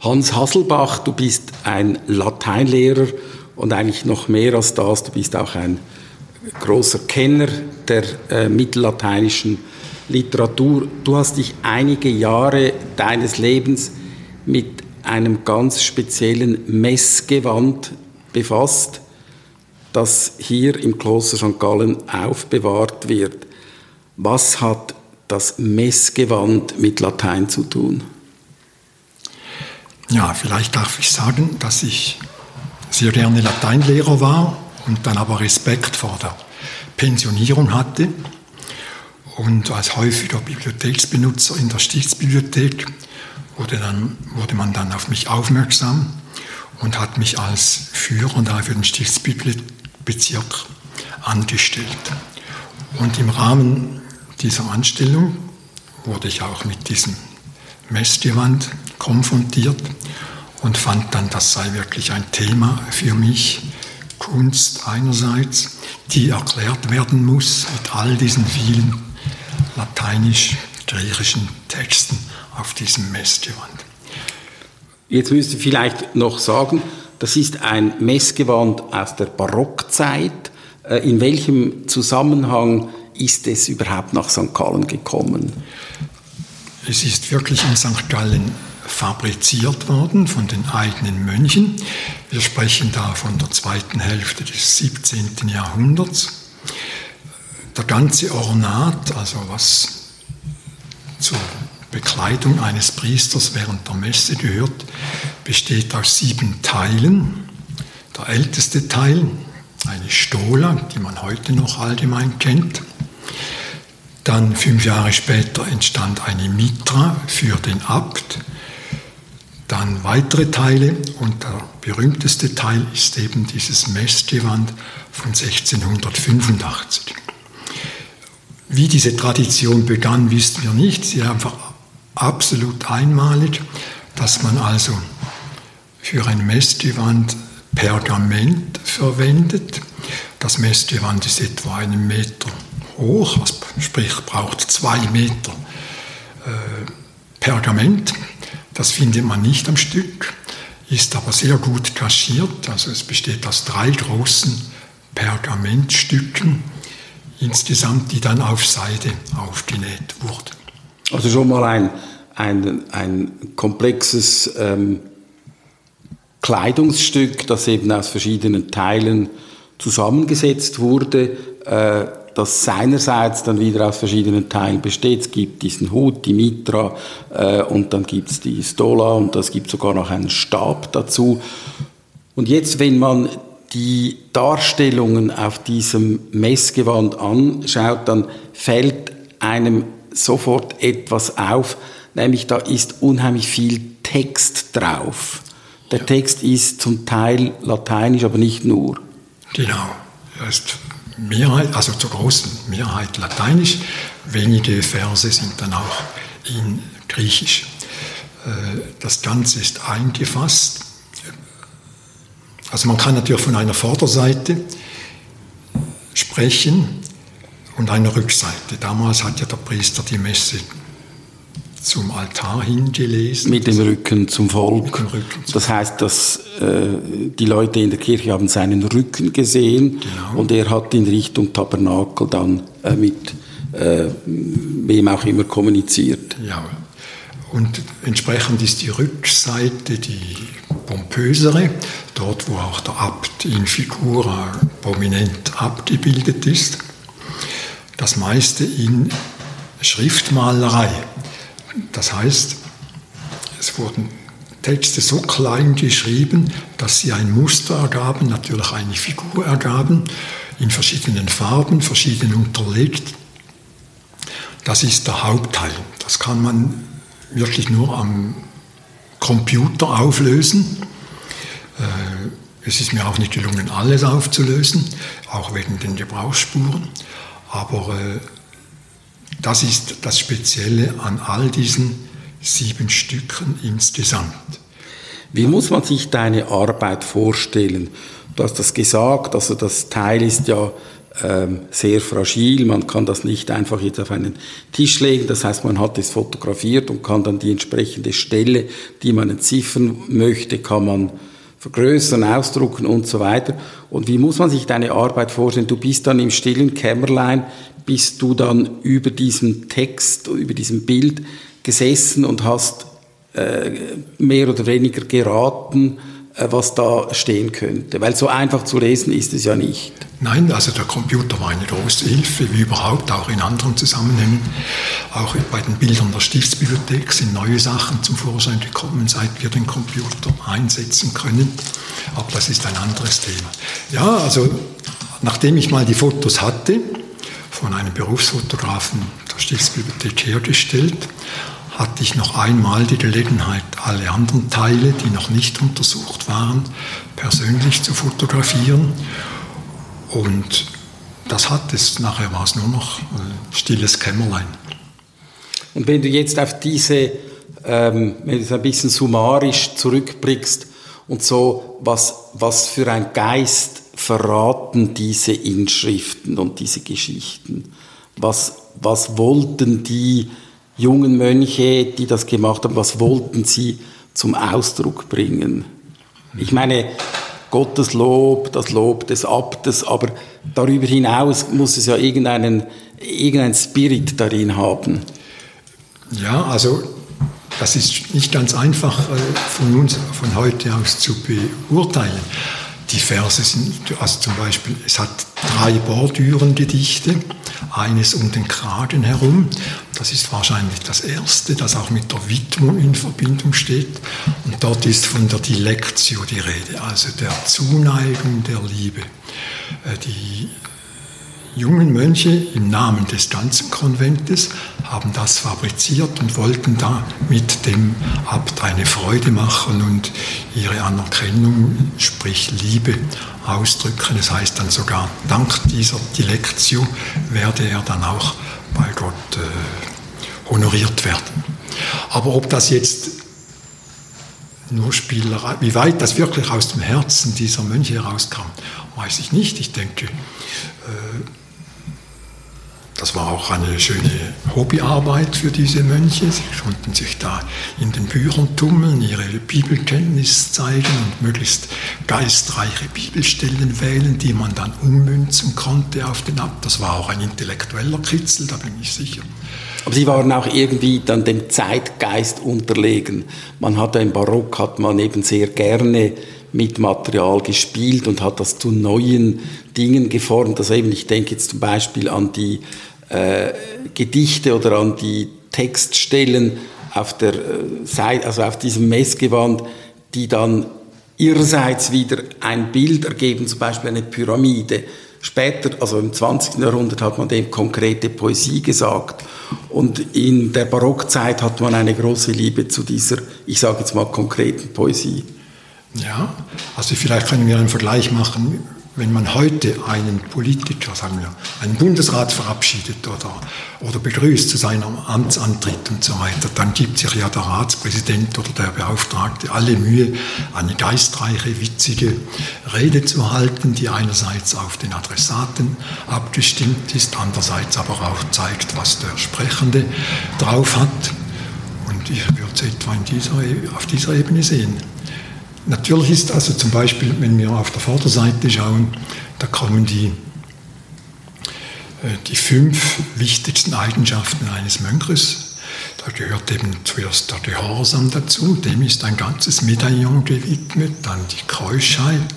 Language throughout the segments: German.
Hans Hasselbach, du bist ein Lateinlehrer und eigentlich noch mehr als das, du bist auch ein großer Kenner der äh, mittellateinischen Literatur. Du hast dich einige Jahre deines Lebens mit einem ganz speziellen Messgewand befasst, das hier im Kloster St. Gallen aufbewahrt wird. Was hat das Messgewand mit Latein zu tun? Ja, vielleicht darf ich sagen, dass ich sehr gerne Lateinlehrer war und dann aber Respekt vor der Pensionierung hatte. Und als häufiger Bibliotheksbenutzer in der Stiftsbibliothek wurde, dann, wurde man dann auf mich aufmerksam und hat mich als Führer da für den Stiftsbezirk angestellt. Und im Rahmen dieser Anstellung wurde ich auch mit diesem Messgewand konfrontiert und fand dann, das sei wirklich ein Thema für mich. Kunst einerseits, die erklärt werden muss mit all diesen vielen lateinisch-griechischen Texten auf diesem Messgewand. Jetzt müsste ich vielleicht noch sagen, das ist ein Messgewand aus der Barockzeit. Äh, in welchem Zusammenhang ist es überhaupt nach St. Gallen gekommen? Es ist wirklich in St. Gallen fabriziert worden von den eigenen Mönchen. Wir sprechen da von der zweiten Hälfte des 17. Jahrhunderts. Der ganze Ornat, also was zur Bekleidung eines Priesters während der Messe gehört, besteht aus sieben Teilen. Der älteste Teil, eine Stola, die man heute noch allgemein kennt. Dann fünf Jahre später entstand eine Mitra für den Abt. Dann weitere Teile und der berühmteste Teil ist eben dieses Messgewand von 1685. Wie diese Tradition begann, wissen wir nicht. Sie ist einfach absolut einmalig, dass man also für ein Messgewand Pergament verwendet. Das Messgewand ist etwa einen Meter hoch, sprich braucht zwei Meter äh, Pergament. Das findet man nicht am Stück, ist aber sehr gut kaschiert. Also es besteht aus drei großen Pergamentstücken insgesamt, die dann auf Seide aufgenäht wurden. Also schon mal ein, ein, ein komplexes ähm, Kleidungsstück, das eben aus verschiedenen Teilen zusammengesetzt wurde. Äh, das seinerseits dann wieder aus verschiedenen Teilen besteht. Es gibt diesen Hut, die Mitra äh, und dann gibt es die Stola und es gibt sogar noch einen Stab dazu. Und jetzt, wenn man die Darstellungen auf diesem Messgewand anschaut, dann fällt einem sofort etwas auf, nämlich da ist unheimlich viel Text drauf. Der Text ist zum Teil lateinisch, aber nicht nur. Genau, er ist Mehrheit, also zur großen Mehrheit lateinisch. Wenige Verse sind dann auch in Griechisch. Äh, das Ganze ist eingefasst. Also man kann natürlich von einer Vorderseite sprechen und einer Rückseite. Damals hat ja der Priester die Messe zum Altar hingelesen. Mit dem Rücken zum Volk. Rücken zum das heißt, dass äh, die Leute in der Kirche haben seinen Rücken gesehen genau. und er hat in Richtung Tabernakel dann äh, mit äh, wem auch immer kommuniziert. Ja, und entsprechend ist die Rückseite die pompösere, dort wo auch der Abt in Figura prominent abgebildet ist. Das meiste in Schriftmalerei. Das heißt, es wurden Texte so klein geschrieben, dass sie ein Muster ergaben, natürlich eine Figur ergaben, in verschiedenen Farben, verschieden unterlegt. Das ist der Hauptteil. Das kann man wirklich nur am Computer auflösen. Äh, es ist mir auch nicht gelungen, alles aufzulösen, auch wegen den Gebrauchsspuren. Aber äh, das ist das Spezielle an all diesen sieben Stücken insgesamt. Wie muss man sich deine Arbeit vorstellen? Du hast das gesagt, also das Teil ist ja ähm, sehr fragil. Man kann das nicht einfach jetzt auf einen Tisch legen. Das heißt, man hat es fotografiert und kann dann die entsprechende Stelle, die man entziffern möchte, kann man vergrößern, ausdrucken und so weiter. Und wie muss man sich deine Arbeit vorstellen? Du bist dann im stillen Kämmerlein, bist du dann über diesem Text, über diesem Bild gesessen und hast äh, mehr oder weniger geraten, äh, was da stehen könnte. Weil so einfach zu lesen ist es ja nicht. Nein, also der Computer war eine große Hilfe, wie überhaupt auch in anderen Zusammenhängen. Auch bei den Bildern der Stiftsbibliothek sind neue Sachen zum Vorschein gekommen, seit wir den Computer einsetzen können. Aber das ist ein anderes Thema. Ja, also nachdem ich mal die Fotos hatte, von einem Berufsfotografen der Stiftsbibliothek hergestellt, hatte ich noch einmal die Gelegenheit, alle anderen Teile, die noch nicht untersucht waren, persönlich zu fotografieren. Und das hat es. Nachher war es nur noch ein stilles Kämmerlein. Und wenn du jetzt auf diese, ähm, wenn du ein bisschen summarisch zurückblickst und so, was, was für ein Geist verraten diese Inschriften und diese Geschichten? Was, was wollten die jungen Mönche, die das gemacht haben, was wollten sie zum Ausdruck bringen? Ich meine, Gottes Lob, das Lob des Abtes, aber darüber hinaus muss es ja irgendeinen, irgendeinen Spirit darin haben. Ja, also das ist nicht ganz einfach äh, von uns von heute aus zu beurteilen. Die Verse sind, also zum Beispiel, es hat drei Bordürengedichte, eines um den Kragen herum. Das ist wahrscheinlich das erste, das auch mit der Widmung in Verbindung steht. Und dort ist von der Dilectio die Rede, also der Zuneigung der Liebe. Äh, die jungen Mönche im Namen des ganzen Konventes haben das fabriziert und wollten damit dem Abt eine Freude machen und ihre Anerkennung, sprich Liebe, ausdrücken. Das heißt dann sogar, dank dieser Dilektio werde er dann auch bei Gott äh, honoriert werden. Aber ob das jetzt nur Spielerei, wie weit das wirklich aus dem Herzen dieser Mönche herauskam, weiß ich nicht. Ich denke, äh, das war auch eine schöne Hobbyarbeit für diese Mönche. Sie konnten sich da in den Büchern tummeln, ihre Bibelkenntnis zeigen und möglichst geistreiche Bibelstellen wählen, die man dann ummünzen konnte auf den Abt. Das war auch ein intellektueller Kitzel, da bin ich sicher. Aber sie waren auch irgendwie dann dem Zeitgeist unterlegen. Man hat im Barock hat man eben sehr gerne mit Material gespielt und hat das zu neuen Dingen geformt. Also eben, ich denke jetzt zum Beispiel an die äh, Gedichte oder an die Textstellen auf der äh, Seite, also auf diesem Messgewand, die dann ihrerseits wieder ein Bild ergeben, zum Beispiel eine Pyramide. Später, also im 20. Jahrhundert, hat man dem konkrete Poesie gesagt. Und in der Barockzeit hat man eine große Liebe zu dieser, ich sage jetzt mal, konkreten Poesie. Ja, also vielleicht können wir einen Vergleich machen wenn man heute einen Politiker, sagen wir, einen Bundesrat verabschiedet oder, oder begrüßt zu seinem Amtsantritt und so weiter, dann gibt sich ja der Ratspräsident oder der Beauftragte alle Mühe, eine geistreiche, witzige Rede zu halten, die einerseits auf den Adressaten abgestimmt ist, andererseits aber auch zeigt, was der Sprechende drauf hat. Und ich würde es etwa dieser, auf dieser Ebene sehen. Natürlich ist also zum Beispiel, wenn wir auf der Vorderseite schauen, da kommen die, äh, die fünf wichtigsten Eigenschaften eines Mönches. Da gehört eben zuerst der Gehorsam dazu, dem ist ein ganzes Medaillon gewidmet, dann die Keuschheit,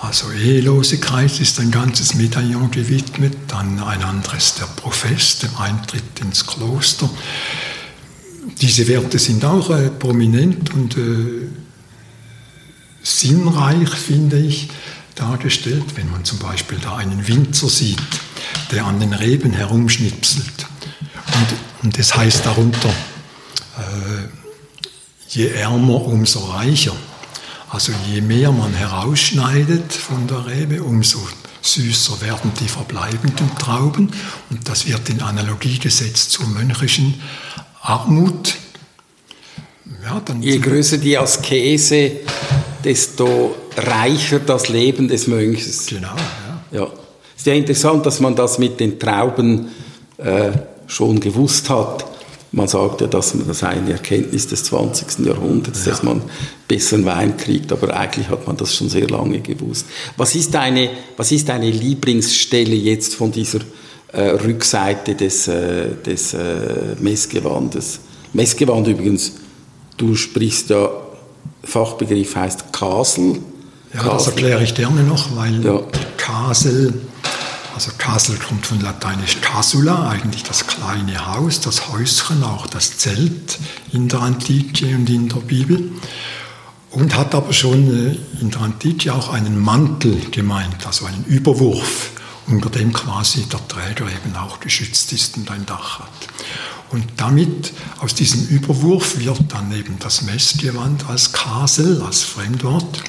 also Ehelosigkeit ist ein ganzes Medaillon gewidmet, dann ein anderes der Profess, dem Eintritt ins Kloster. Diese Werte sind auch äh, prominent und äh, sinnreich, finde ich, dargestellt, wenn man zum Beispiel da einen Winzer sieht, der an den Reben herumschnipselt. Und, und das heißt darunter, äh, je ärmer, umso reicher. Also je mehr man herausschneidet von der Rebe, umso süßer werden die verbleibenden Trauben. Und das wird in Analogie gesetzt zur mönchischen Armut. Ja, je größer die Askese, desto reicher das Leben des Mönches. Genau, ja. ja. ist ja interessant, dass man das mit den Trauben äh, schon gewusst hat. Man sagt ja, dass das sei eine Erkenntnis des 20. Jahrhunderts, ja. dass man besseren Wein kriegt, aber eigentlich hat man das schon sehr lange gewusst. Was ist deine, was ist deine Lieblingsstelle jetzt von dieser äh, Rückseite des, äh, des äh, Messgewandes? Messgewand übrigens, du sprichst ja, Fachbegriff heißt Kasel. Ja, Kasel. das erkläre ich gerne noch, weil ja. Kasel also Castle kommt von lateinisch casula, eigentlich das kleine Haus, das Häuschen, auch das Zelt in der Antike und in der Bibel. Und hat aber schon äh, in der Antike auch einen Mantel gemeint, also einen Überwurf, unter dem quasi der Träger eben auch geschützt ist und ein Dach hat. Und damit, aus diesem Überwurf wird dann eben das Messgewand als Kasel, als Fremdwort.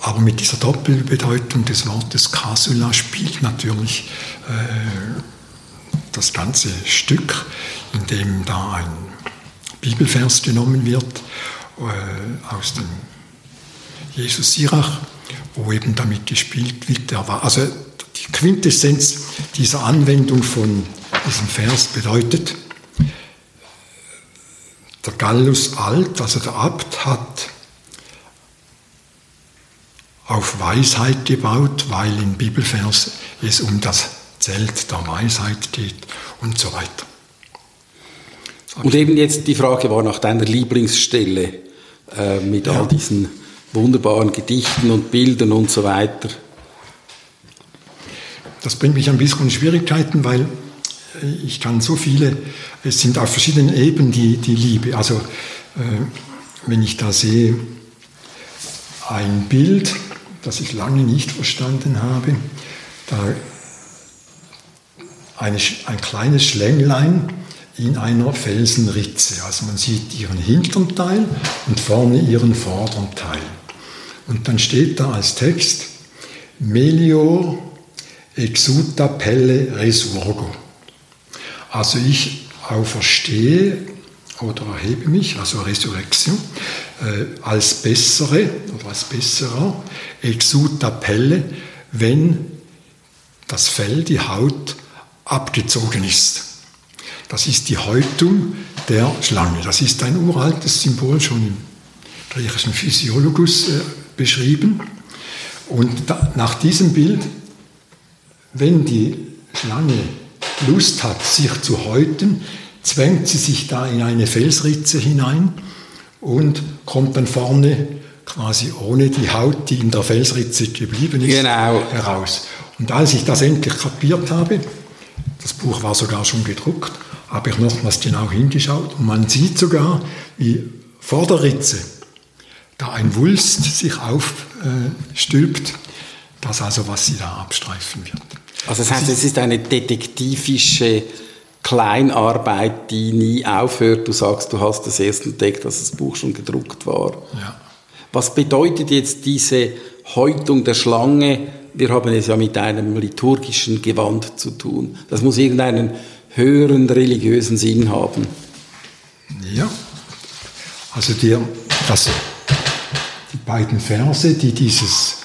Aber mit dieser Doppelbedeutung des Wortes Casula spielt natürlich äh, das ganze Stück, in dem da ein Bibelvers genommen wird äh, aus dem Jesus Sirach, wo eben damit gespielt wird. Der war, also die Quintessenz dieser Anwendung von diesem Vers bedeutet, der Gallus Alt, also der Abt, hat auf Weisheit gebaut, weil im Bibelvers es um das Zelt der Weisheit geht und so weiter. Und eben jetzt die Frage war nach deiner Lieblingsstelle äh, mit ja. all diesen wunderbaren Gedichten und Bildern und so weiter. Das bringt mich ein bisschen in Schwierigkeiten, weil ich kann so viele, es sind auf verschiedenen Ebenen die, die Liebe. Also äh, wenn ich da sehe, ein Bild, das ich lange nicht verstanden habe. Da eine, ein kleines Schlänglein in einer Felsenritze. Also man sieht ihren hinteren Teil und vorne ihren vorderen Teil. Und dann steht da als Text Melior exuta pelle resurgo. Also ich auferstehe oder erhebe mich, also Resurrection, äh, als bessere oder als besserer exuta pelle, wenn das Fell, die Haut abgezogen ist. Das ist die Häutung der Schlange. Das ist ein uraltes Symbol, schon im griechischen Physiologus äh, beschrieben. Und da, nach diesem Bild, wenn die Schlange Lust hat, sich zu häuten, zwängt sie sich da in eine Felsritze hinein und kommt dann vorne quasi ohne die Haut, die in der Felsritze geblieben ist, genau. heraus. Und als ich das endlich kapiert habe, das Buch war sogar schon gedruckt, habe ich nochmals genau hingeschaut und man sieht sogar, wie vor der Ritze da ein Wulst sich aufstülpt, das also, was sie da abstreifen wird. Also das heißt, es ist eine detektivische Kleinarbeit, die nie aufhört. Du sagst, du hast das erst entdeckt, dass das Buch schon gedruckt war. Ja. Was bedeutet jetzt diese Häutung der Schlange? Wir haben es ja mit einem liturgischen Gewand zu tun. Das muss irgendeinen höheren religiösen Sinn haben. Ja, also die, das, die beiden Verse, die dieses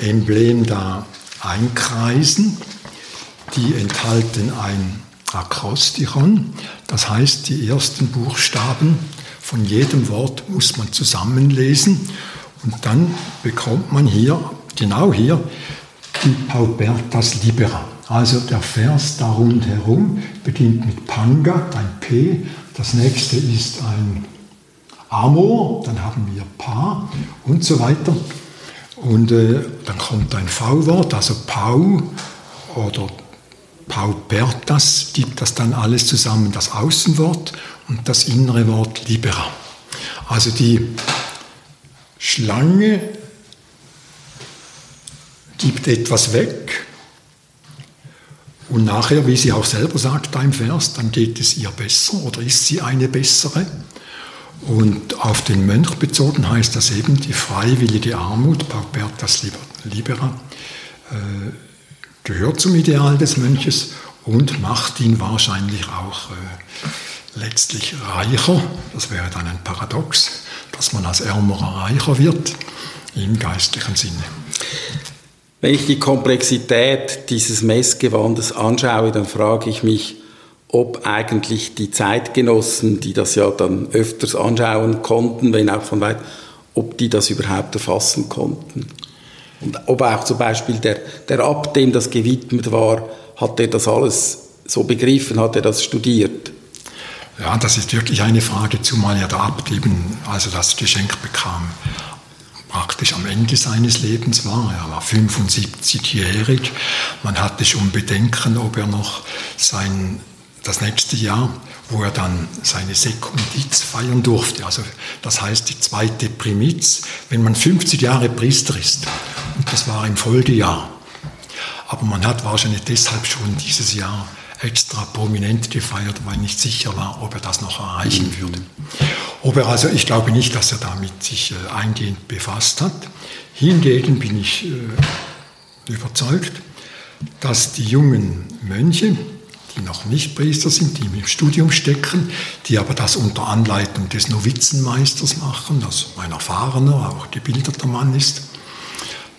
Emblem da einkreisen, die enthalten ein Akrostichon, das heißt, die ersten Buchstaben von jedem Wort muss man zusammenlesen und dann bekommt man hier, genau hier, die Paupertas Libera. Also der Vers da rundherum beginnt mit Panga, ein P, das nächste ist ein Amor, dann haben wir Pa und so weiter. Und äh, dann kommt ein V-Wort, also Pau oder Paupertas gibt das dann alles zusammen, das Außenwort und das innere Wort libera. Also die Schlange gibt etwas weg und nachher, wie sie auch selber sagt im Vers, dann geht es ihr besser oder ist sie eine bessere. Und auf den Mönch bezogen heißt das eben die freiwillige Armut, Paupertas libera, äh, gehört zum Ideal des Mönches und macht ihn wahrscheinlich auch äh, letztlich reicher. Das wäre dann ein Paradox, dass man als Ärmerer reicher wird im geistlichen Sinne. Wenn ich die Komplexität dieses Messgewandes anschaue, dann frage ich mich, ob eigentlich die Zeitgenossen, die das ja dann öfters anschauen konnten, wenn auch von weit, ob die das überhaupt erfassen konnten. Und ob auch zum Beispiel der, der Abt, dem das gewidmet war, hat er das alles so begriffen, hat er das studiert? Ja, das ist wirklich eine Frage, zumal ja der Abt eben, also das Geschenk bekam, praktisch am Ende seines Lebens war. Er war 75-jährig. Man hatte schon Bedenken, ob er noch sein, das nächste Jahr, wo er dann seine Sekundiz feiern durfte. Also das heißt die zweite Primiz, wenn man 50 Jahre Priester ist. Und das war im Folgejahr. Aber man hat wahrscheinlich deshalb schon dieses Jahr extra prominent gefeiert, weil nicht sicher war, ob er das noch erreichen mhm. würde. Ob er also, ich glaube nicht, dass er damit sich äh, eingehend befasst hat. Hingegen bin ich äh, überzeugt, dass die jungen Mönche, die noch nicht Priester sind, die im Studium stecken, die aber das unter Anleitung des Novizenmeisters machen, also ein erfahrener, auch gebildeter Mann ist,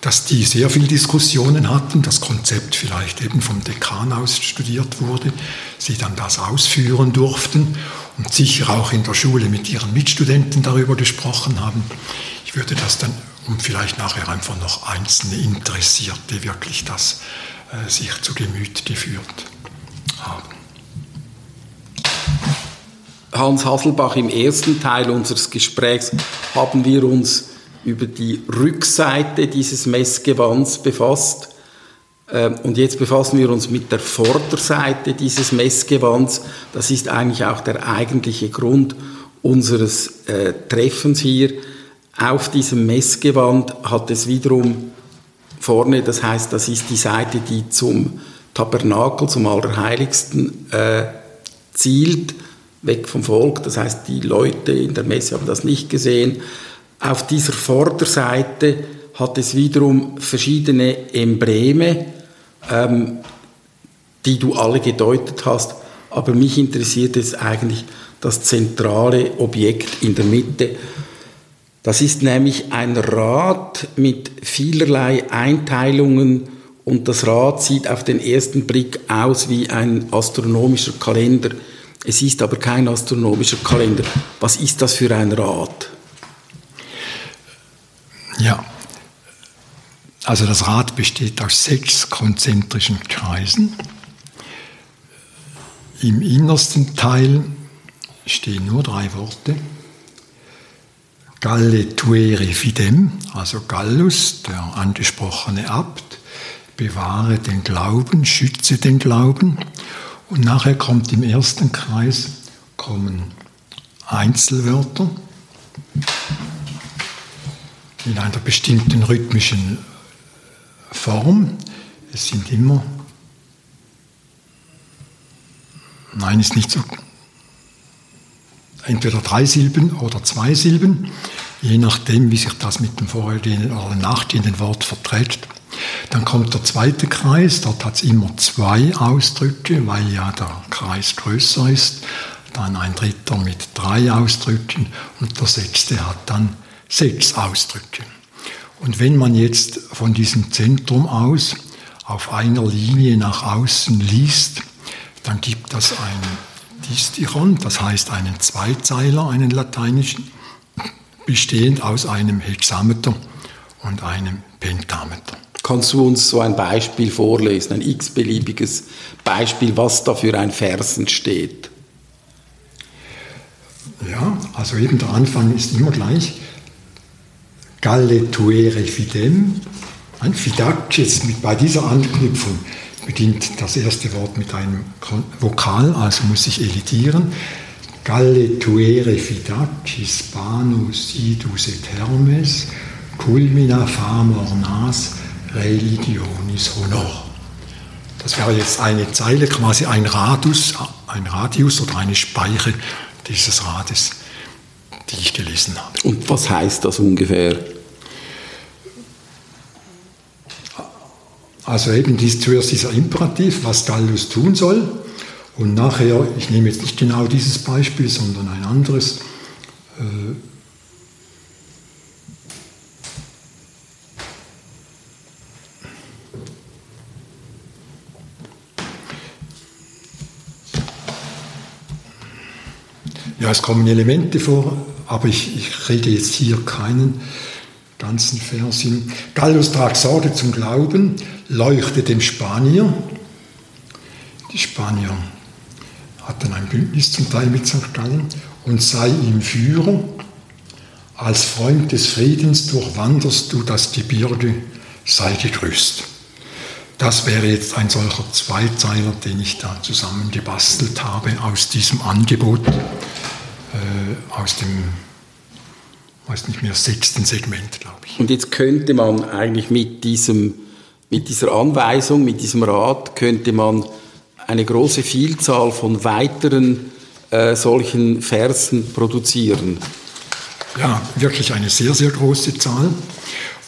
dass die sehr viele Diskussionen hatten, das Konzept vielleicht eben vom Dekan aus studiert wurde, sie dann das ausführen durften und sicher auch in der Schule mit ihren Mitstudenten darüber gesprochen haben. Ich würde das dann, und vielleicht nachher einfach noch einzelne Interessierte wirklich das äh, sich zu Gemüt geführt Hans Hasselbach, im ersten Teil unseres Gesprächs haben wir uns über die Rückseite dieses Messgewands befasst. Ähm, und jetzt befassen wir uns mit der Vorderseite dieses Messgewands. Das ist eigentlich auch der eigentliche Grund unseres äh, Treffens hier. Auf diesem Messgewand hat es wiederum vorne, das heißt, das ist die Seite, die zum Tabernakel, zum Allerheiligsten äh, zielt, weg vom Volk. Das heißt, die Leute in der Messe haben das nicht gesehen. Auf dieser Vorderseite hat es wiederum verschiedene Embleme, ähm, die du alle gedeutet hast. Aber mich interessiert es eigentlich das zentrale Objekt in der Mitte. Das ist nämlich ein Rad mit vielerlei Einteilungen und das Rad sieht auf den ersten Blick aus wie ein astronomischer Kalender. Es ist aber kein astronomischer Kalender. Was ist das für ein Rad? Ja, also das Rad besteht aus sechs konzentrischen Kreisen. Im innersten Teil stehen nur drei Worte. Galle tuere fidem, also Gallus, der angesprochene Abt, bewahre den Glauben, schütze den Glauben. Und nachher kommt im ersten Kreis kommen Einzelwörter in einer bestimmten rhythmischen Form. Es sind immer, nein, ist nicht so, entweder drei Silben oder zwei Silben, je nachdem, wie sich das mit dem vorhergehenden oder nachgehenden Wort verträgt. Dann kommt der zweite Kreis, dort hat es immer zwei Ausdrücke, weil ja der Kreis größer ist. Dann ein dritter mit drei Ausdrücken und der sechste hat dann sechs Ausdrücke. Und wenn man jetzt von diesem Zentrum aus auf einer Linie nach außen liest, dann gibt das ein Distichon, das heißt einen Zweizeiler, einen lateinischen, bestehend aus einem Hexameter und einem Pentameter. Kannst du uns so ein Beispiel vorlesen, ein x-beliebiges Beispiel, was da für ein Vers entsteht? Ja, also eben der Anfang ist immer gleich. Galle tuere fidem. Ein Fidac, jetzt mit, bei dieser Anknüpfung beginnt das erste Wort mit einem Vokal, also muss ich editieren. Galle tuere fidac, hispanus idus et hermes, culmina famor nas, religionis honor. Das wäre jetzt eine Zeile, quasi ein Radius, ein Radius oder eine Speiche dieses Rades die ich gelesen habe. Und was heißt das ungefähr? Also eben dies, zuerst dieser Imperativ, was Gallus tun soll. Und nachher, ich nehme jetzt nicht genau dieses Beispiel, sondern ein anderes. Ja, es kommen Elemente vor, aber ich, ich rede jetzt hier keinen ganzen Vers hin. Gallus tragt Sorge zum Glauben, leuchtet dem Spanier. Die Spanier hatten ein Bündnis zum Teil mit St. Gallen und sei ihm Führer. Als Freund des Friedens durchwanderst du das Gebirge, sei gegrüßt. Das wäre jetzt ein solcher Zweizeiler, den ich da zusammengebastelt habe aus diesem Angebot, äh, aus dem, weiß nicht mehr, sechsten Segment, glaube ich. Und jetzt könnte man eigentlich mit, diesem, mit dieser Anweisung, mit diesem Rat, könnte man eine große Vielzahl von weiteren äh, solchen Versen produzieren. Ja, wirklich eine sehr, sehr große Zahl.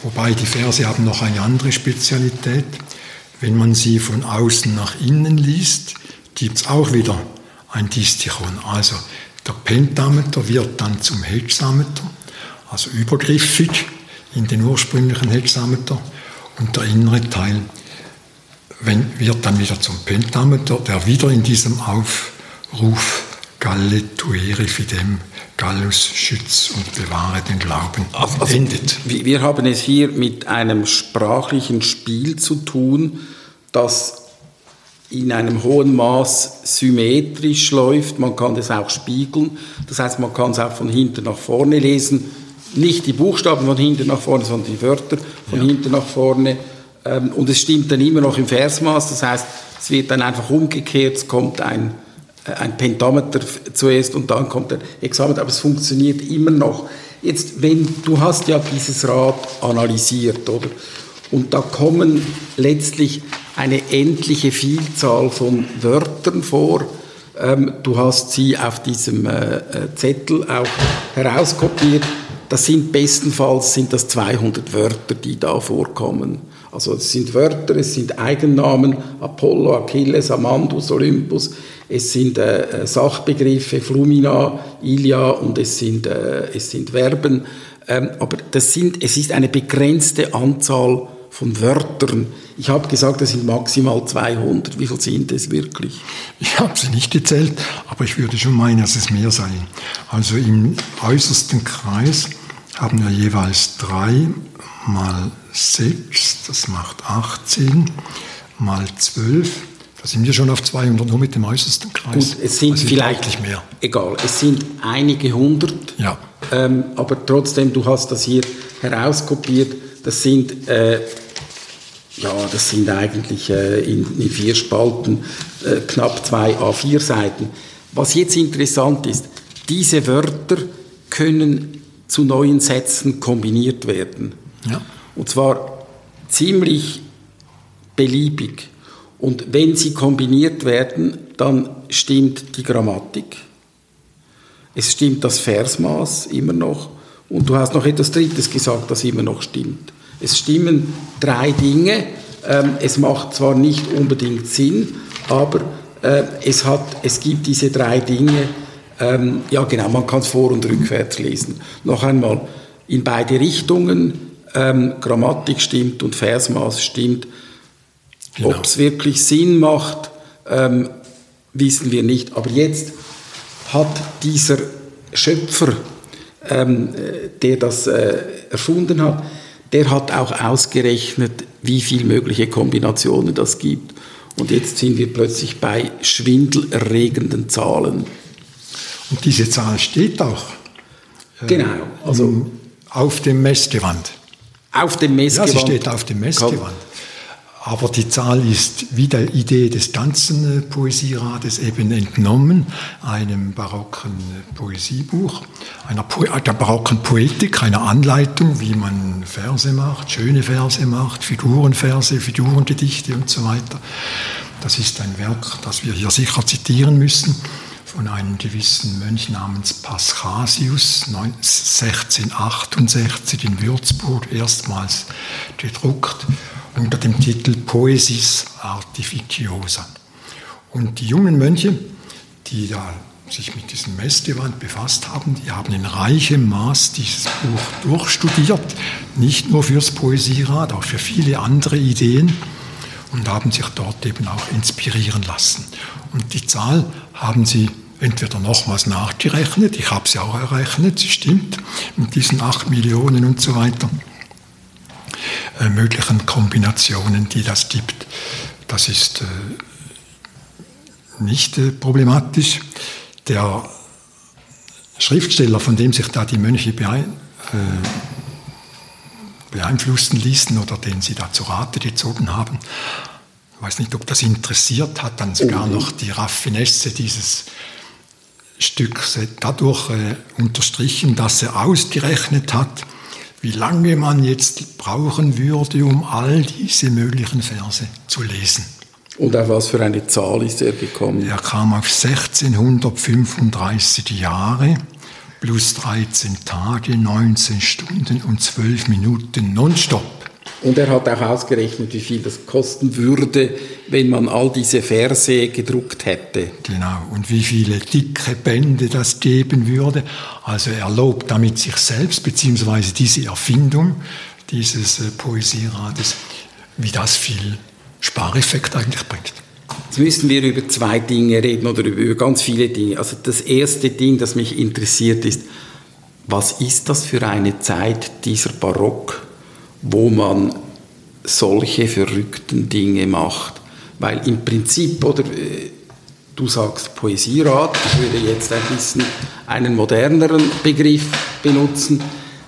Wobei die Verse haben noch eine andere Spezialität. Wenn man sie von außen nach innen liest, gibt es auch wieder ein Distichon. Also der Pentameter wird dann zum Hexameter, also übergriffig in den ursprünglichen Hexameter und der innere Teil wenn, wird dann wieder zum Pentameter, der wieder in diesem Aufruf Galle tuere fidem, Gallus schütz und bewahre den Glauben also, also endet. Wir haben es hier mit einem sprachlichen Spiel zu tun, das in einem hohen Maß symmetrisch läuft. Man kann das auch spiegeln. Das heißt, man kann es auch von hinten nach vorne lesen. Nicht die Buchstaben von hinten nach vorne, sondern die Wörter von ja. hinten nach vorne. Ähm, und es stimmt dann immer noch im Versmaß. Das heißt, es wird dann einfach umgekehrt. Es kommt ein äh, ein Pentameter zuerst und dann kommt der Examen, aber es funktioniert immer noch. Jetzt, wenn du hast ja dieses Rad analysiert, oder? Und da kommen letztlich eine endliche Vielzahl von Wörtern vor. Ähm, du hast sie auf diesem äh, Zettel auch herauskopiert. Das sind bestenfalls sind das 200 Wörter, die da vorkommen. Also es sind Wörter, es sind Eigennamen, Apollo, Achilles, Amandus, Olympus, es sind äh, Sachbegriffe, Flumina, Ilia und es sind, äh, es sind Verben. Ähm, aber das sind, es ist eine begrenzte Anzahl von Wörtern. Ich habe gesagt, es sind maximal 200. Wie viel sind es wirklich? Ich habe sie nicht gezählt, aber ich würde schon meinen, dass es mehr sein. Also im äußersten Kreis haben wir jeweils drei mal sechs, das macht 18, mal zwölf, da sind wir schon auf 200, nur mit dem äußersten Kreis. Gut, es sind also vielleicht mehr. Egal, es sind einige hundert. Ja. Ähm, aber trotzdem, du hast das hier herauskopiert. Das sind, äh, ja, das sind eigentlich äh, in, in, vier Spalten äh, knapp zwei A4-Seiten. Was jetzt interessant ist, diese Wörter können zu neuen Sätzen kombiniert werden. Ja. Und zwar ziemlich beliebig. Und wenn sie kombiniert werden, dann stimmt die Grammatik. Es stimmt das Versmaß immer noch. Und du hast noch etwas Drittes gesagt, das immer noch stimmt. Es stimmen drei Dinge. Ähm, es macht zwar nicht unbedingt Sinn, aber äh, es, hat, es gibt diese drei Dinge. Ähm, ja, genau, man kann es vor- und rückwärts lesen. Noch einmal, in beide Richtungen ähm, Grammatik stimmt und Versmaß stimmt. Genau. Ob es wirklich Sinn macht, wissen wir nicht. Aber jetzt hat dieser Schöpfer, ähm, der das äh, erfunden hat, der hat auch ausgerechnet, wie viele mögliche Kombinationen das gibt. Und jetzt sind wir plötzlich bei schwindelerregenden Zahlen. Und diese Zahl steht auch. Äh, genau. Also auf dem Messgewand. Auf dem Messgewand. Ja, sie steht auf dem Messgewand. Aber die Zahl ist wie der Idee des ganzen äh, Poesierates eben entnommen, einem barocken äh, Poesiebuch, einer po der barocken Poetik, einer Anleitung, wie man Verse macht, schöne Verse macht, Figurenverse, Figurengedichte und so weiter. Das ist ein Werk, das wir hier sicher zitieren müssen von einem gewissen Mönch namens Paschasius 1668 in Würzburg erstmals gedruckt unter dem Titel Poesis Artificiosa. Und die jungen Mönche, die da sich mit diesem Messgewand befasst haben, die haben in reichem Maß dieses Buch durchstudiert, nicht nur fürs Poesierat, auch für viele andere Ideen und haben sich dort eben auch inspirieren lassen. Und die Zahl haben sie entweder nochmals nachgerechnet, ich habe ja auch errechnet, es stimmt, mit diesen 8 Millionen und so weiter, äh, möglichen Kombinationen, die das gibt. Das ist äh, nicht äh, problematisch. Der Schriftsteller, von dem sich da die Mönche beein, äh, beeinflussen ließen oder den sie da zu Rate gezogen haben, ich weiß nicht, ob das interessiert hat, dann sogar mhm. noch die Raffinesse dieses Stücks dadurch äh, unterstrichen, dass er ausgerechnet hat, wie lange man jetzt brauchen würde, um all diese möglichen Verse zu lesen. Und auf was für eine Zahl ist er gekommen? Er kam auf 1635 Jahre plus 13 Tage, 19 Stunden und 12 Minuten nonstop. Und er hat auch ausgerechnet, wie viel das kosten würde, wenn man all diese Verse gedruckt hätte. Genau, und wie viele dicke Bände das geben würde. Also er lobt damit sich selbst, beziehungsweise diese Erfindung dieses äh, Poesierades, wie das viel Spareffekt eigentlich bringt. Jetzt müssen wir über zwei Dinge reden oder über ganz viele Dinge. Also das erste Ding, das mich interessiert, ist, was ist das für eine Zeit dieser Barock? Wo man solche verrückten Dinge macht. Weil im Prinzip, oder äh, du sagst Poesierat, ich würde jetzt ein bisschen einen moderneren Begriff benutzen,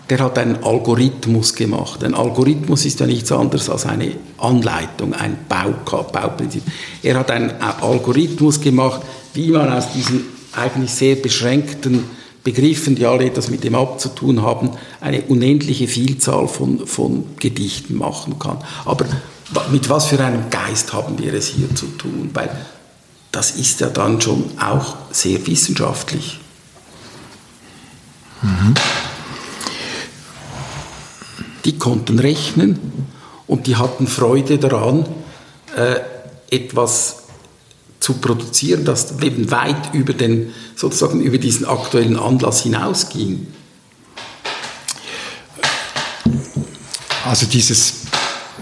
der hat einen Algorithmus gemacht. Ein Algorithmus ist ja nichts anderes als eine Anleitung, ein Bauprinzip. Er hat einen Algorithmus gemacht, wie man aus diesen eigentlich sehr beschränkten Begriffen, die alle etwas mit dem abzutun haben, eine unendliche Vielzahl von, von Gedichten machen kann. Aber mit was für einem Geist haben wir es hier zu tun? Weil das ist ja dann schon auch sehr wissenschaftlich. Mhm. Die konnten rechnen und die hatten Freude daran, äh, etwas zu produzieren, das eben weit über den, sozusagen über diesen aktuellen Anlass hinausging? Also dieses,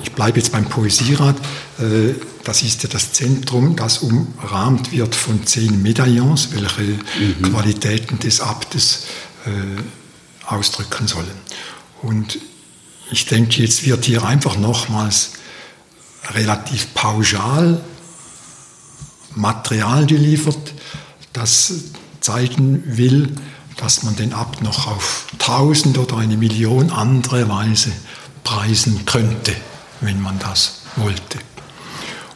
ich bleibe jetzt beim Poesierat, äh, das ist ja das Zentrum, das umrahmt wird von zehn Medaillons, welche mhm. Qualitäten des Abtes äh, ausdrücken sollen. Und ich denke, jetzt wird hier einfach nochmals relativ pauschal Material geliefert, das zeigen will, dass man den Abt noch auf tausend oder eine Million andere Weise preisen könnte, wenn man das wollte.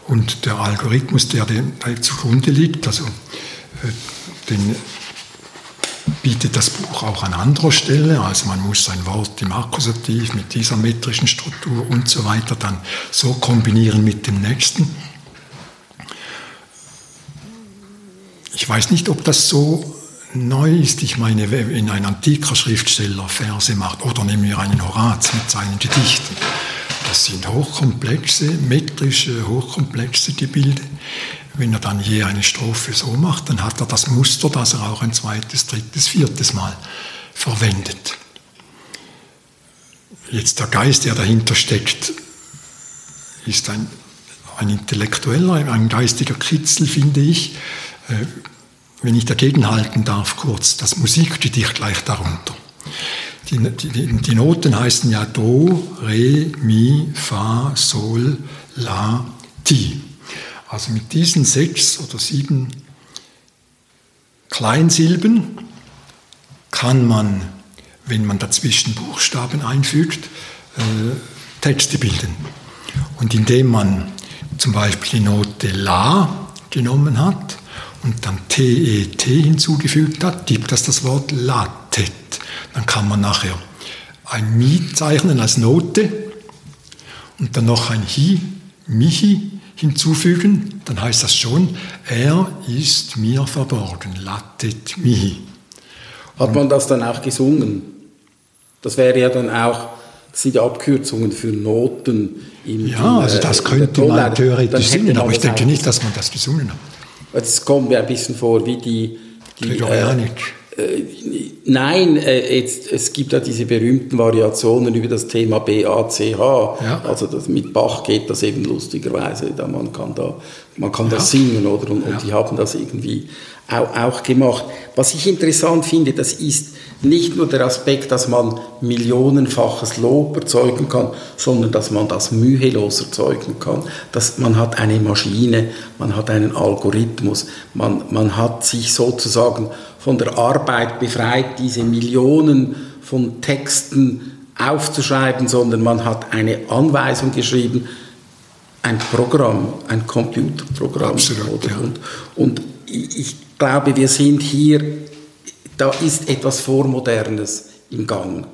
Und der Algorithmus, der dem zugrunde liegt, also äh, den bietet das Buch auch an anderer Stelle. Also man muss sein Wort im Akkusativ mit dieser metrischen Struktur und so weiter dann so kombinieren mit dem nächsten. Ich weiß nicht, ob das so neu ist. Ich meine, wenn ein antiker Schriftsteller Verse macht, oder nehmen wir einen Horaz mit seinen Gedichten, das sind hochkomplexe, metrische, hochkomplexe Gebilde. Wenn er dann je eine Strophe so macht, dann hat er das Muster, das er auch ein zweites, drittes, viertes Mal verwendet. Jetzt der Geist, der dahinter steckt, ist ein, ein intellektueller, ein geistiger Kitzel, finde ich. Äh, wenn ich dagegen halten darf, kurz, das Musikgedicht gleich darunter. Die, die, die, Noten heißen ja Do, Re, Mi, Fa, Sol, La, Ti. Also mit diesen sechs oder sieben Kleinsilben kann man, wenn man dazwischen Buchstaben einfügt, äh, Texte bilden. Und indem man zum Beispiel die Note La genommen hat und dann TET hinzugefügt hat, gibt das das Wort Latet. Dann kann man nachher ein Mi zeichnen als Note und dann noch ein Hi, Michi hinzufügen. Dann heißt das schon, er ist mir verborgen, Latet Mihi. Hat man das dann auch gesungen? Das wäre ja dann auch, das sind ja Abkürzungen für Noten. Im, ja, also das äh, könnte man theoretisch singen, aber ich denke nicht, dass man das gesungen hat. Es kommt mir ein bisschen vor wie die, die, äh, Äh, nein, jetzt, es gibt ja diese berühmten Variationen über das Thema BACH. Ja. Also das, mit Bach geht das eben lustigerweise. Da man kann, da, man kann ja. das singen, oder? Und, ja. und die haben das irgendwie auch, auch gemacht. Was ich interessant finde, das ist nicht nur der Aspekt, dass man millionenfaches Lob erzeugen kann, sondern dass man das mühelos erzeugen kann. Dass man hat eine Maschine, man hat einen Algorithmus, man, man hat sich sozusagen von der Arbeit befreit, diese Millionen von Texten aufzuschreiben, sondern man hat eine Anweisung geschrieben, ein Programm, ein Computerprogramm. Absolut, ja. und, und ich glaube, wir sind hier da ist etwas Vormodernes im Gang.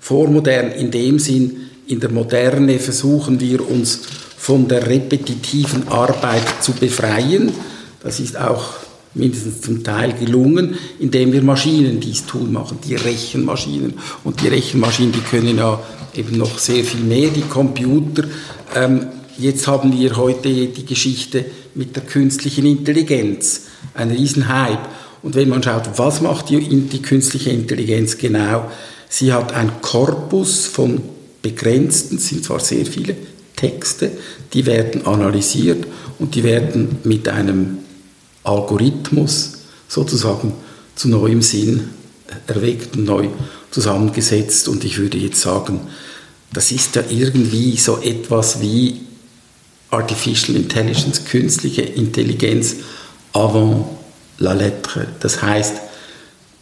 Vormodern in dem Sinn, in der Moderne versuchen wir uns von der repetitiven Arbeit zu befreien. Das ist auch mindestens zum Teil gelungen, indem wir Maschinen dies tun machen, die Rechenmaschinen. Und die Rechenmaschinen, die können ja eben noch sehr viel mehr, die Computer. Ähm, jetzt haben wir heute die Geschichte mit der künstlichen Intelligenz, ein Riesenhype. Und wenn man schaut, was macht die, die künstliche Intelligenz genau, sie hat ein Korpus von begrenzten, sind zwar sehr viele Texte, die werden analysiert und die werden mit einem Algorithmus sozusagen zu neuem Sinn erweckt und neu zusammengesetzt. Und ich würde jetzt sagen, das ist ja irgendwie so etwas wie Artificial Intelligence, künstliche Intelligenz avant la lettre. Das heißt,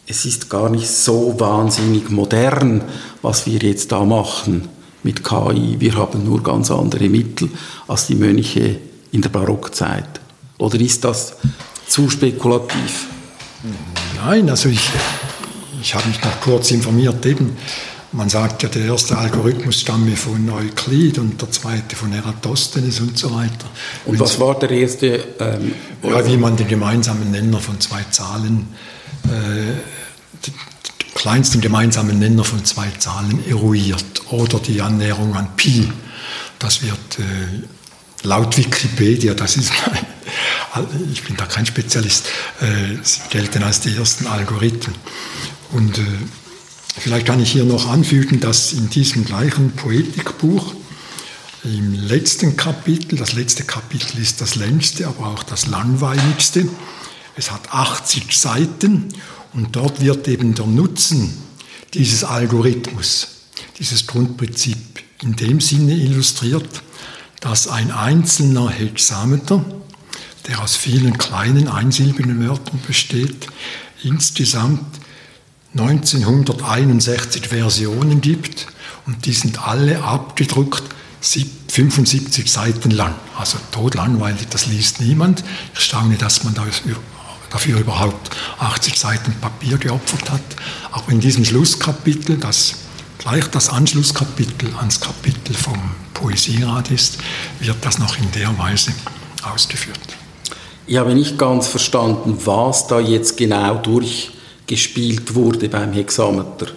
es ist gar nicht so wahnsinnig modern, was wir jetzt da machen mit KI. Wir haben nur ganz andere Mittel als die Mönche in der Barockzeit. Oder ist das zu spekulativ? Nein, also ich, ich habe mich noch kurz informiert. Eben, man sagt ja, der erste Algorithmus stamme von Euklid und der zweite von Eratosthenes und so weiter. Und was war der erste? Ähm, ja, wie man den gemeinsamen Nenner von zwei Zahlen, äh, den kleinsten gemeinsamen Nenner von zwei Zahlen eruiert oder die Annäherung an Pi. Das wird äh, laut Wikipedia, das ist mein, ich bin da kein Spezialist, äh, gelten als die ersten Algorithmen. Und äh, Vielleicht kann ich hier noch anfügen, dass in diesem gleichen Poetikbuch im letzten Kapitel, das letzte Kapitel ist das längste, aber auch das langweiligste, es hat 80 Seiten und dort wird eben der Nutzen dieses Algorithmus, dieses Grundprinzip in dem Sinne illustriert, dass ein einzelner Hexameter, der aus vielen kleinen einsilbigen Wörtern besteht, insgesamt 1961 Versionen gibt und die sind alle abgedruckt 75 Seiten lang. Also totlangweilig, das liest niemand. Ich staune, dass man dafür überhaupt 80 Seiten Papier geopfert hat. Aber in diesem Schlusskapitel, das gleich das Anschlusskapitel ans Kapitel vom Poesierat ist, wird das noch in der Weise ausgeführt. Ich habe nicht ganz verstanden, was da jetzt genau durch gespielt wurde beim Hexameter.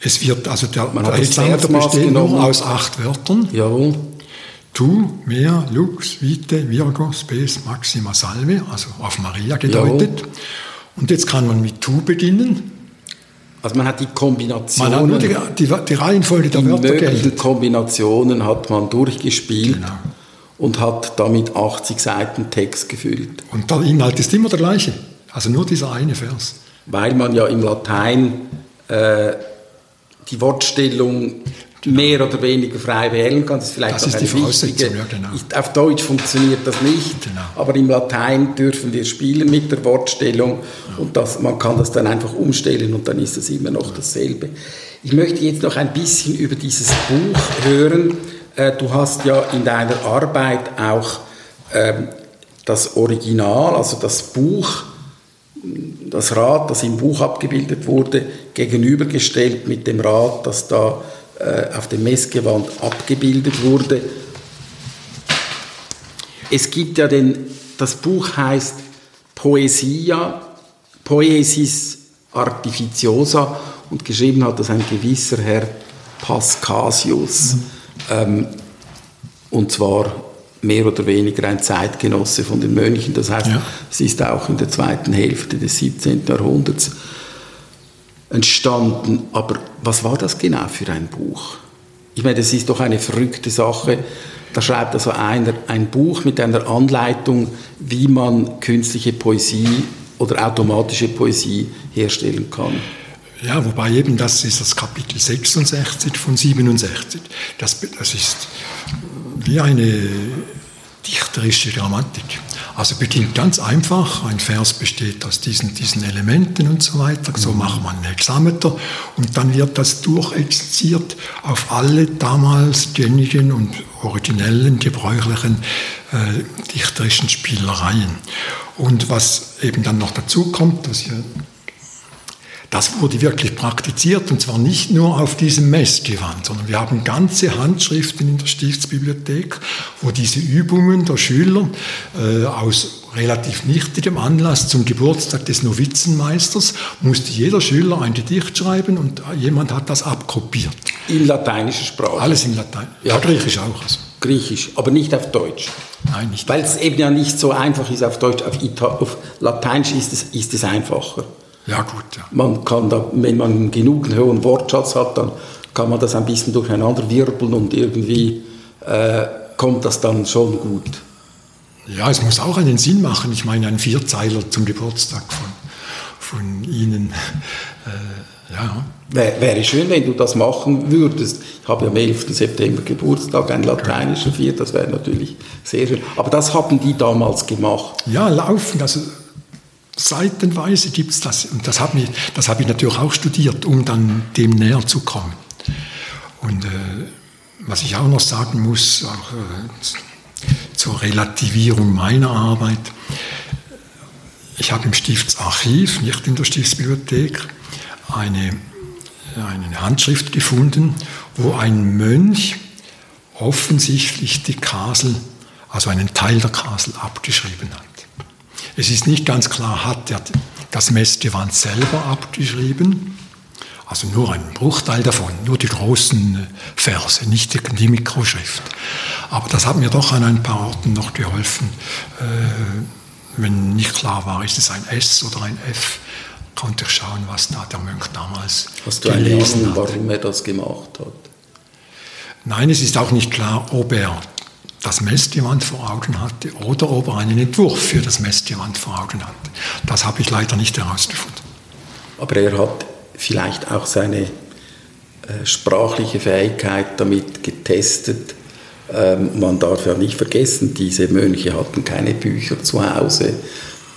Es wird, also der, Man der Hexameter besteht nur aus acht Wörtern. Jawohl. Tu, mehr, lux, vite, virgo, spes, maxima, salve, also auf Maria gedeutet. Jawohl. Und jetzt kann man mit tu beginnen. Also man hat die Kombinationen. Man hat nur die, die, die Reihenfolge der die Wörter möglichen Kombinationen hat man durchgespielt genau. und hat damit 80 Seiten Text gefüllt. Und der Inhalt ist immer der gleiche. Also nur dieser eine Vers weil man ja im Latein äh, die Wortstellung mehr oder weniger frei wählen kann. Das ist vielleicht das ist die Voraussetzung, ja, genau. Auf Deutsch funktioniert das nicht, genau. aber im Latein dürfen wir spielen mit der Wortstellung ja. und das, man kann das dann einfach umstellen und dann ist es immer noch dasselbe. Ich möchte jetzt noch ein bisschen über dieses Buch hören. Äh, du hast ja in deiner Arbeit auch ähm, das Original, also das Buch das Rad, das im Buch abgebildet wurde, gegenübergestellt mit dem Rad, das da äh, auf dem Messgewand abgebildet wurde. Es gibt ja den, das Buch heißt Poesia, Poesis Artificiosa und geschrieben hat das ein gewisser Herr Pascasius. Mhm. Ähm, und zwar mehr oder weniger ein Zeitgenosse von den Mönchen. Das heißt, ja. es ist auch in der zweiten Hälfte des 17. Jahrhunderts entstanden. Aber was war das genau für ein Buch? Ich meine, das ist doch eine verrückte Sache. Da schreibt also einer ein Buch mit einer Anleitung, wie man künstliche Poesie oder automatische Poesie herstellen kann. Ja, wobei eben das ist das Kapitel 66 von 67. Das, das ist wie eine dichterische Grammatik. Also beginnt ganz einfach, ein Vers besteht aus diesen, diesen Elementen und so weiter, so mhm. macht man ein Hexameter und dann wird das durchexerziert auf alle damals gängigen und originellen, gebräuchlichen äh, dichterischen Spielereien. Und was eben dann noch dazu kommt, was hier das wurde wirklich praktiziert und zwar nicht nur auf diesem Messgewand, sondern wir haben ganze Handschriften in der Stiftsbibliothek, wo diese Übungen der Schüler äh, aus relativ nichtigem Anlass zum Geburtstag des Novizenmeisters musste jeder Schüler ein Gedicht schreiben und jemand hat das abkopiert. In lateinischer Sprache? Alles in Latein. Ja, ja Griechisch auch. Also. Griechisch, aber nicht auf Deutsch. Nein, nicht. Weil es eben ja nicht so einfach ist auf Deutsch. Auf, Ita auf Lateinisch ist es, ist es einfacher. Ja, gut. Ja. Man kann da, wenn man genug einen hohen Wortschatz hat, dann kann man das ein bisschen durcheinander wirbeln und irgendwie äh, kommt das dann schon gut. Ja, es muss auch einen Sinn machen. Ich meine, ein Vierzeiler zum Geburtstag von, von Ihnen. Äh, ja. Wäre, wäre schön, wenn du das machen würdest. Ich habe ja am 11. September Geburtstag, ein lateinischer Vier, das wäre natürlich sehr schön. Aber das haben die damals gemacht. Ja, laufen. Also seitenweise gibt es das. Und das habe ich, hab ich natürlich auch studiert, um dann dem näher zu kommen. Und äh, was ich auch noch sagen muss, auch äh, zur Relativierung meiner Arbeit, ich habe im Stiftsarchiv, nicht in der Stiftsbibliothek, eine, eine Handschrift gefunden, wo ein Mönch offensichtlich die Kasel, also einen Teil der Kasel abgeschrieben hat. Es ist nicht ganz klar, hat er das Messgewand selber abgeschrieben, also nur ein Bruchteil davon, nur die großen Verse, nicht die, Mikroschrift. Aber das hat mir doch an ein paar Orten noch geholfen. Äh, wenn nicht klar war, ist es ein S oder ein F, konnte ich schauen, was da der Mönch damals Hast du eine Ahnung, warum er das gemacht hat? Nein, es ist auch nicht klar, ob er das Messgewand vor Augen hatte oder ob er einen Entwurf für das Messgewand vor Augen hatte. Das habe ich leider nicht herausgefunden. Aber er hat vielleicht auch seine äh, sprachliche Fähigkeit damit getestet. Ähm, man darf ja nicht vergessen, diese Mönche hatten keine Bücher zu Hause.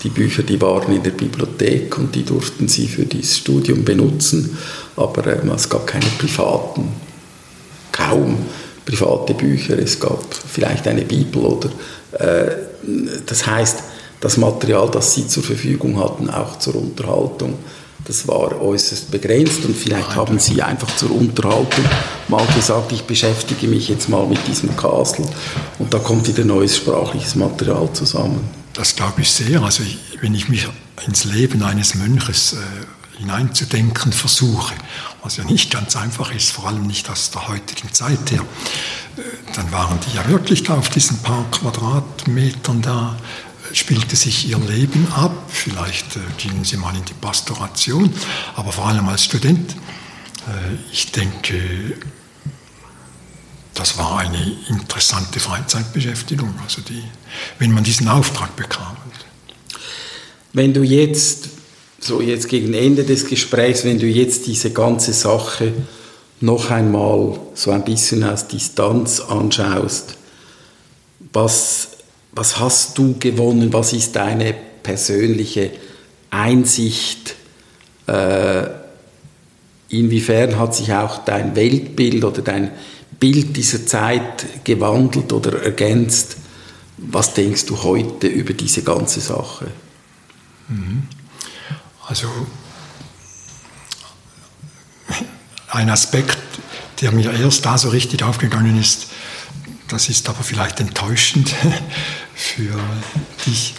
Die Bücher, die waren in der Bibliothek und die durften sie für dieses Studium benutzen, aber ähm, es gab keine privaten, kaum private Bücher, es gab vielleicht eine Bibel oder äh, das heißt, das Material, das sie zur Verfügung hatten, auch zur Unterhaltung, das war äußerst begrenzt und vielleicht haben sie einfach zur Unterhaltung mal gesagt, ich beschäftige mich jetzt mal mit diesem Kastel und da kommt wieder neues sprachliches Material zusammen. Das glaube ich sehr. Also wenn ich mich ins Leben eines Mönches äh, hineinzudenken versuche, was ja nicht ganz einfach ist, vor allem nicht aus der heutigen Zeit her, äh, dann waren die ja wirklich da auf diesen paar Quadratmetern da, äh, spielte sich ihr Leben ab, vielleicht äh, gingen sie mal in die Pastoration, aber vor allem als Student, ich denke, das war eine interessante Freizeitbeschäftigung, also die, wenn man diesen Auftrag bekam. Wenn du jetzt so jetzt gegen Ende des Gesprächs, wenn du jetzt diese ganze Sache noch einmal so ein bisschen aus Distanz anschaust, was, was hast du gewonnen? Was ist deine persönliche Einsicht? Äh, inwiefern hat sich auch dein Weltbild oder dein Bild dieser Zeit gewandelt oder ergänzt? Was denkst du heute über diese ganze Sache? Mhm. Also ein Aspekt, der mir erst da so richtig aufgegangen ist, das ist aber vielleicht enttäuschend für dich,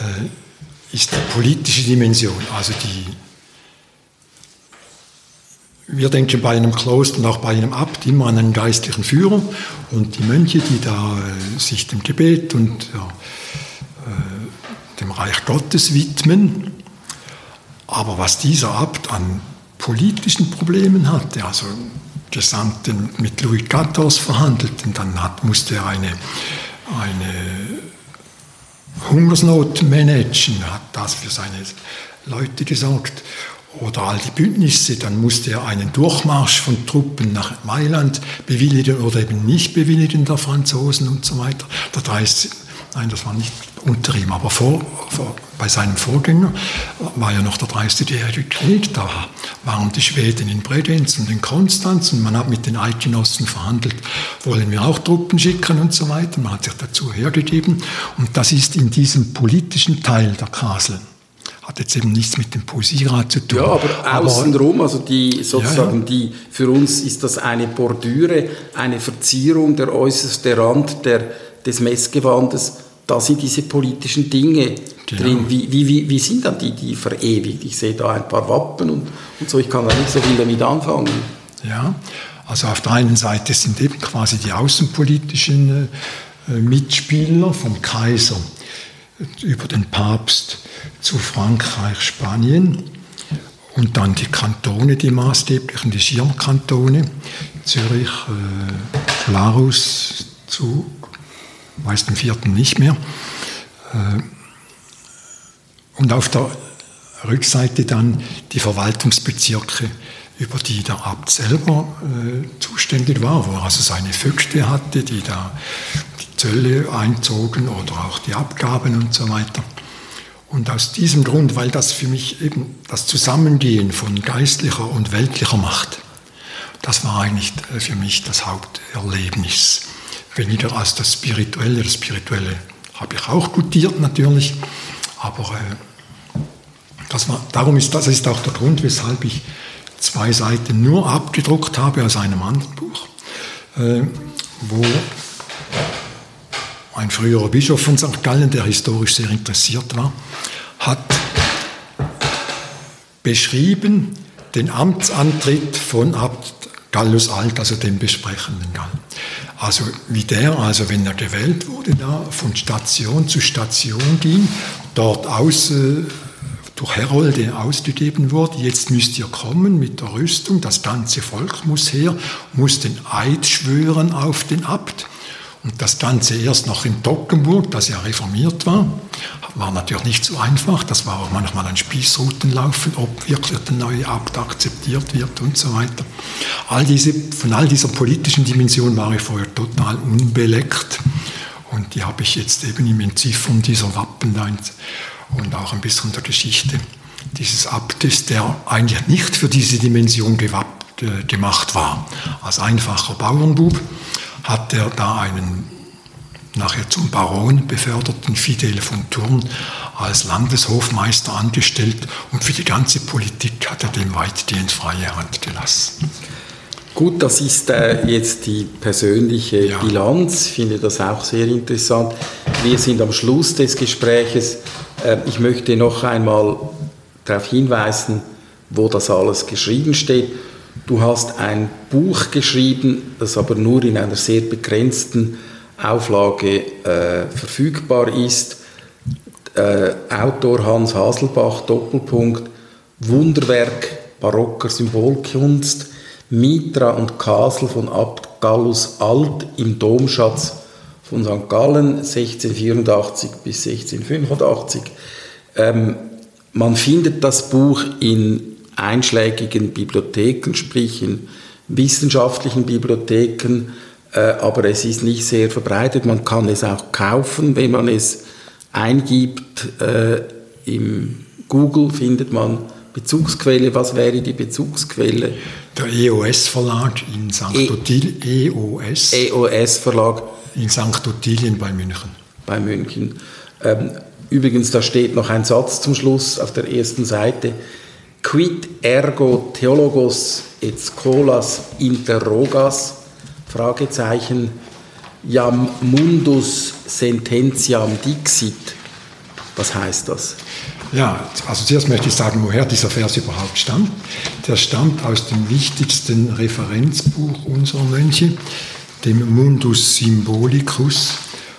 äh, ist die politische Dimension. Also die, wir denken bei einem Kloster und auch bei einem Abt immer an einen geistlichen Führer und die Mönche, die da äh, sich dem Gebet und ja, äh, dem Reich Gottes widmen, aber was dieser Abt an politischen Problemen hatte. Also Gesandte mit Louis XIV verhandelten, dann hat, musste er eine, eine Hungersnot managen, hat das für seine Leute gesorgt. Oder all die Bündnisse, dann musste er einen Durchmarsch von Truppen nach Mailand bewilligen oder eben nicht bewilligen der Franzosen und so weiter. Der 30, nein, das war nicht unter ihm, aber vor, vor, bei seinem Vorgänger war ja noch der 30-jährige Krieg. Da waren die Schweden in Bregenz und in Konstanz und man hat mit den Eidgenossen verhandelt, wollen wir auch Truppen schicken und so weiter. Man hat sich dazu hergegeben und das ist in diesem politischen Teil der Kasel hat jetzt eben nichts mit dem Poesierat zu tun. Ja, aber außenrum, also die sozusagen ja, ja. die, für uns ist das eine Bordüre, eine Verzierung der äußerste Rand der, des Messgewandes da sind diese politischen Dinge genau. drin. Wie, wie, wie, sind dann die, die verewigt? Ich sehe da ein paar Wappen und, und so, ich kann da nicht so viel damit anfangen. Ja, also auf der einen Seite sind eben quasi die außenpolitischen äh, Mitspieler vom Kaiser über den Papst zu Frankreich, Spanien und dann die Kantone, die maßgeblichen, die Schirmkantone, Zürich, äh, Glarus zu meist im vierten nicht mehr. Äh, und auf der Rückseite dann die Verwaltungsbezirke, über die der Abt selber äh, zuständig war, wo er also seine Vögte hatte, die da die Zölle einzogen oder auch die Abgaben und so weiter. Und aus diesem Grund, weil das für mich eben das Zusammengehen von geistlicher und weltlicher Macht, das war eigentlich äh, für mich das Haupterlebnis weniger als das Spirituelle. Das Spirituelle habe ich auch gutiert natürlich, aber äh, das war, darum ist das ist auch der Grund, weshalb ich zwei Seiten nur abgedruckt habe aus einem anderen Buch, äh, wo ein früherer Bischof von St. Gallen, der historisch sehr interessiert war, hat beschrieben den Amtsantritt von Abt Gallus Alt, also dem besprechenden Gall. Also wie der, also wenn er gewählt wurde, da von Station zu Station ging, dort aus, äh, durch Herolde ausgegeben wurde, jetzt müsst ihr kommen mit der Rüstung, das ganze Volk muss her, muss den Eid schwören auf den Abt. Und das Ganze erst noch in Toggenburg, das ja reformiert war, war natürlich nicht so einfach. Das war auch manchmal ein Spießrutenlaufen, ob wirklich der neue Abt akzeptiert wird und so weiter. All diese, von all dieser politischen Dimension war ich vorher total unbeleckt. Und die habe ich jetzt eben im Entziffern dieser Wappen und auch ein bisschen der Geschichte dieses Abtes, der eigentlich nicht für diese Dimension gewappt, äh, gemacht war. Als einfacher Bauernbub hat er da einen nachher zum Baron beförderten Fidel von Thurn als Landeshofmeister angestellt und für die ganze Politik hat er dem weitgehend freie Hand gelassen. Gut, das ist äh, jetzt die persönliche ja. Bilanz. Ich finde das auch sehr interessant. Wir sind am Schluss des Gespräches. Äh, ich möchte noch einmal darauf hinweisen, wo das alles geschrieben steht. Du hast ein Buch geschrieben, das aber nur in einer sehr begrenzten Auflage äh, verfügbar ist. Äh, Autor Hans Haselbach, Doppelpunkt, Wunderwerk barocker Symbolkunst, Mitra und Kasel von Abt Gallus Alt im Domschatz von St. Gallen 1684 bis 1685. Ähm, man findet das Buch in einschlägigen Bibliotheken, sprich in wissenschaftlichen Bibliotheken, äh, aber es ist nicht sehr verbreitet. Man kann es auch kaufen, wenn man es eingibt. Äh, Im Google findet man Bezugsquelle. Was wäre die Bezugsquelle? Der EOS-Verlag in St. E. EOS. EOS-Verlag. In St. Ottilien bei München. Bei München. Ähm, übrigens, da steht noch ein Satz zum Schluss auf der ersten Seite. Quid ergo theologos et scholas interrogas Fragezeichen, Jam mundus sententiam dixit. Was heißt das? Ja, also zuerst möchte ich sagen, woher dieser Vers überhaupt stammt. Der stammt aus dem wichtigsten Referenzbuch unserer Mönche, dem Mundus Symbolicus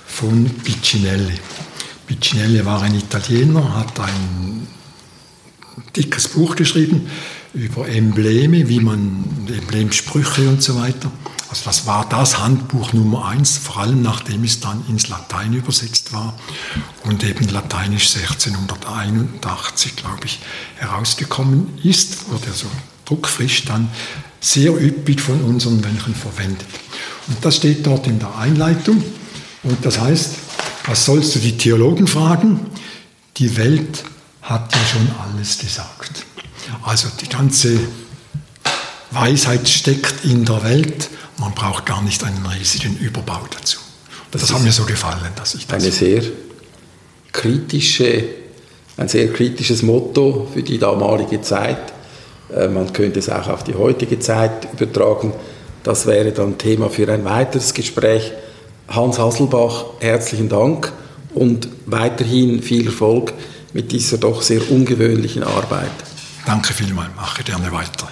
von Piccinelli. Piccinelli war ein Italiener, hat ein dickes Buch geschrieben, über Embleme, wie man Emblemsprüche und so weiter. Also das war das Handbuch Nummer eins, vor allem nachdem es dann ins Latein übersetzt war und eben Lateinisch 1681, glaube ich, herausgekommen ist, wurde so druckfrisch dann sehr üppig von unseren Mönchen verwendet. Und das steht dort in der Einleitung. Und das heißt, was sollst du die Theologen fragen? Die Welt hat ja schon alles gesagt. Also die ganze Weisheit steckt in der Welt. Man braucht gar nicht einen riesigen Überbau dazu. Das, das hat mir so gefallen, dass ich das. Eine sehr kritische, ein sehr kritisches Motto für die damalige Zeit. Äh, man könnte es auch auf die heutige Zeit übertragen. Das wäre dann Thema für ein weiteres Gespräch. Hans Hasselbach, herzlichen Dank und weiterhin viel Erfolg mit dieser doch sehr ungewöhnlichen Arbeit. Danke vielmals, mache gerne weiter.